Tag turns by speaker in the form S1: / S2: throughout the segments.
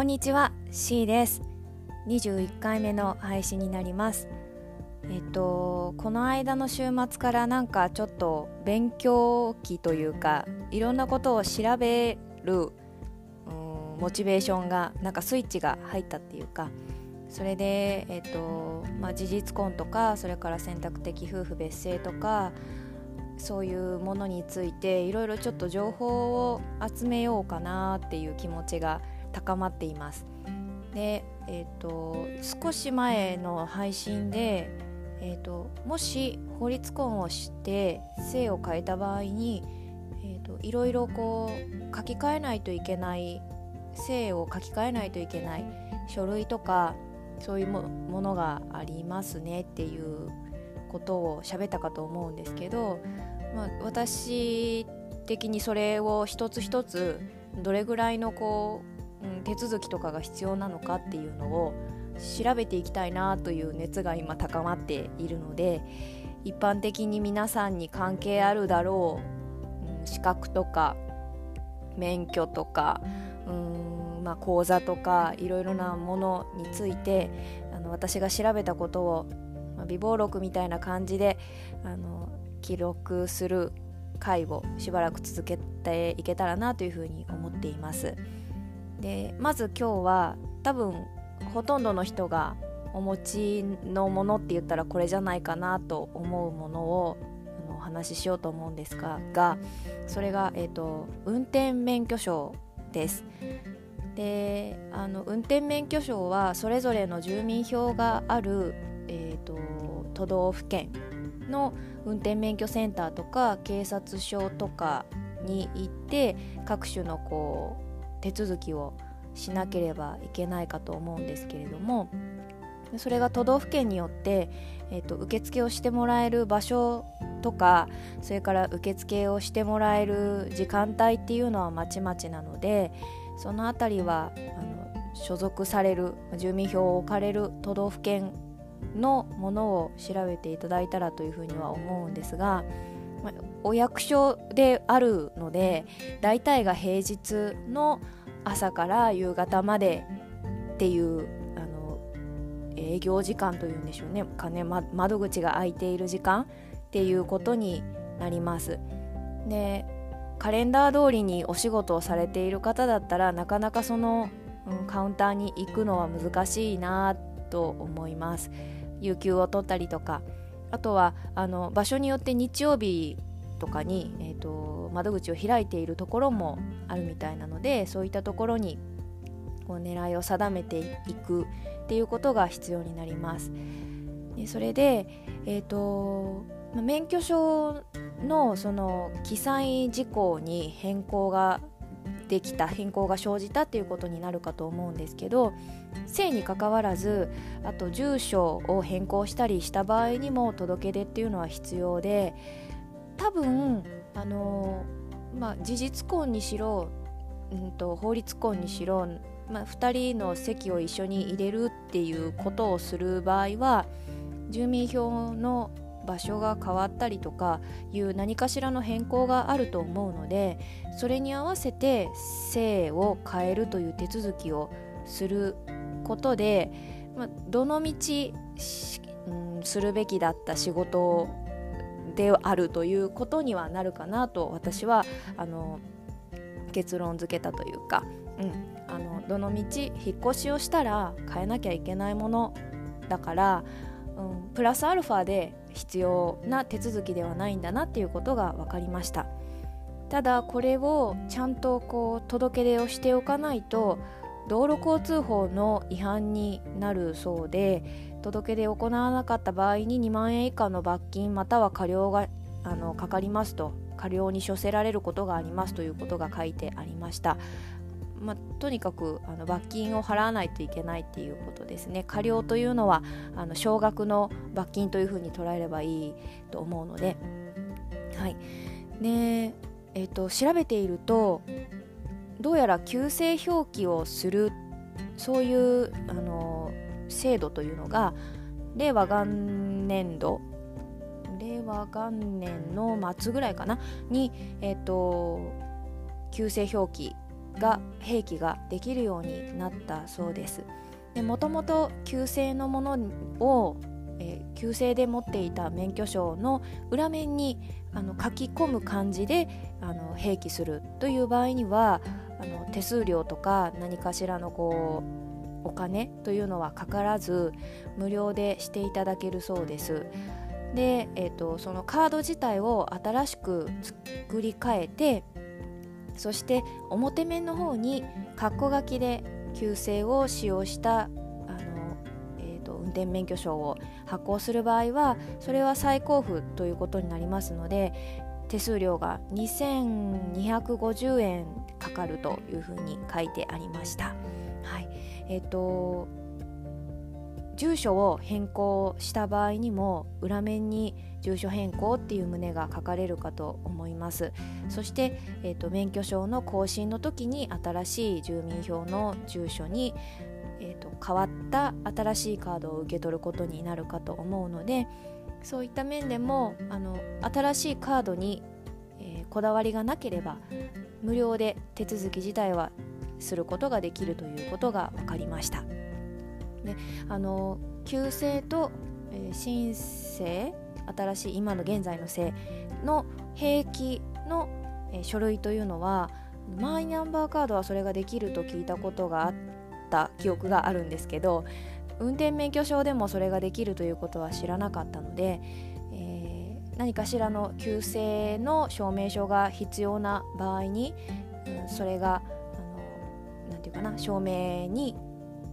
S1: こんにちは C です。21回目の配信になります。えっとこの間の週末からなんかちょっと勉強期というかいろんなことを調べるモチベーションがなんかスイッチが入ったっていうかそれで、えっとまあ、事実婚とかそれから選択的夫婦別姓とかそういうものについていろいろちょっと情報を集めようかなっていう気持ちが高まっています。で、えーと、少し前の配信で、えーと、もし法律婚をして性を変えた場合に、えーと、いろいろこう書き換えないといけない性を書き換えないといけない書類とかそういうものがありますねっていうことを喋ったかと思うんですけど、まあ、私的にそれを一つ一つどれぐらいのこう、うん、手続きとかが必要なのかっていうのを調べていきたいなという熱が今高まっているので一般的に皆さんに関係あるだろう、うん、資格とか免許とかうんまあ、講座とかいろいろなものについてあの私が調べたことを、まあ、備忘録みたいな感じであの記録する会をしばらく続けていけたらなというふうに思っています。でまず今日は多分ほとんどの人がお持ちのものって言ったらこれじゃないかなと思うものをお話ししようと思うんですががそれが、えーと、運転免許証です。であの運転免許証はそれぞれの住民票がある、えーと都道府県の運転免許センターとか警察署とかに行って各種のこう手続きをしなければいけないかと思うんですけれどもそれが都道府県によって、えーと、受付をしてもらえる場所とかそれから受付をしてもらえる時間帯っていうのはまちまちなのでその辺りはあの所属される住民票を置かれる都道府県のものを調べていただいたらというふうには思うんですが、お役所であるので大体が平日の朝から夕方までっていうあの営業時間というんでしょうね金、ま、窓口が開いている時間っていうことになります。でカレンダー通りにお仕事をされている方だったらなかなかその、うん、カウンターに行くのは難しいなと思います。有給を取ったりとかあとはあの場所によって日曜日とかに、えーと、窓口を開いているところもあるみたいなのでそういったところにこう狙いを定めていくっていうことが必要になります。でそれで、えーと、免許証のその記載事項に変更ができた変更が生じたっていうことになるかと思うんですけど性にかかわらずあと住所を変更したりした場合にも届け出っていうのは必要で多分あの、まあ、事実婚にしろ、うんと、法律婚にしろ、まあ、2人の席を一緒に入れるっていうことをする場合は住民票の場所が変わったりとかいう何かしらの変更があると思うのでそれに合わせて性を変えるという手続きをすることで、まあ、どのみち、うん、するべきだった仕事であるということにはなるかなと私はあの結論付けたというか、うん、あのどのみち引っ越しをしたら変えなきゃいけないものだからうん、プラスアルファで必要な手続きではないんだなっていうことが分かりました。ただこれをちゃんとこう届け出をしておかないと道路交通法の違反になるそうで届け出を行わなかった場合に2万円以下の罰金または過料があのかかりますと過料に処せられることがありますということが書いてありました。まあ、とにかくあの罰金を払わないといけないっていうことですね。過料というのはあの少額の罰金というふうに捉えればいいと思うので、はい。でえーと、調べているとどうやら旧姓表記をするそういうあの制度というのが令和元年度令和元年の末ぐらいかな？に、えーと、旧姓表記が併記ができるようになったそうですもともと旧姓のものを、えー、旧姓で持っていた免許証の裏面にあの書き込む感じであの併記するという場合にはあの手数料とか何かしらのこうお金というのはかからず無料でしていただけるそうです。で、えーと、そのカード自体を新しく作り変えてそして表面の方に括弧書きで旧姓を使用したあの、えーと、運転免許証を発行する場合はそれは再交付ということになりますので手数料が2250円かかるというふうに書いてありました。はいえーと住所を変更した場合にも裏面に住所変更っていう旨が書かれるかと思いますそして、えーと、免許証の更新の時に新しい住民票の住所に、えーと、変わった新しいカードを受け取ることになるかと思うのでそういった面でもあの新しいカードに、えー、こだわりがなければ無料で手続き自体はすることができるということが分かりました。であの旧姓と、えー、新姓新しい今の現在の姓の兵器の、え、書類というのはマイナンバーカードはそれができると聞いたことがあった記憶があるんですけど運転免許証でもそれができるということは知らなかったので、えー、何かしらの旧姓の証明書が必要な場合に、うん、それがあのなんていうかな証明に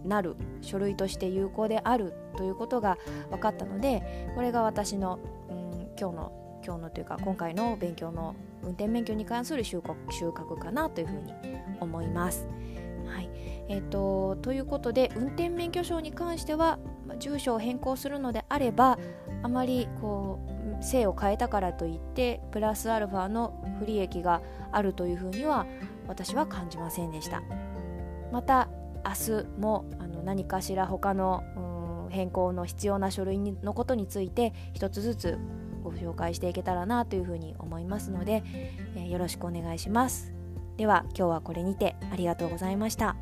S1: なる書類として有効であるということが分かったのでこれが私の、うん、今日の今日のというか今回の勉強の運転免許に関する収穫収穫かなというふうに思います。はいえーと、ということで運転免許証に関しては住所を変更するのであればあまりこう姓を変えたからといってプラスアルファの不利益があるというふうには私は感じませんでした。また明日もあの何かしら他の変更の必要な書類のことについて一つずつご紹介していけたらなというふうに思いますので、えー、よろしくお願いします。では今日はこれにてありがとうございました。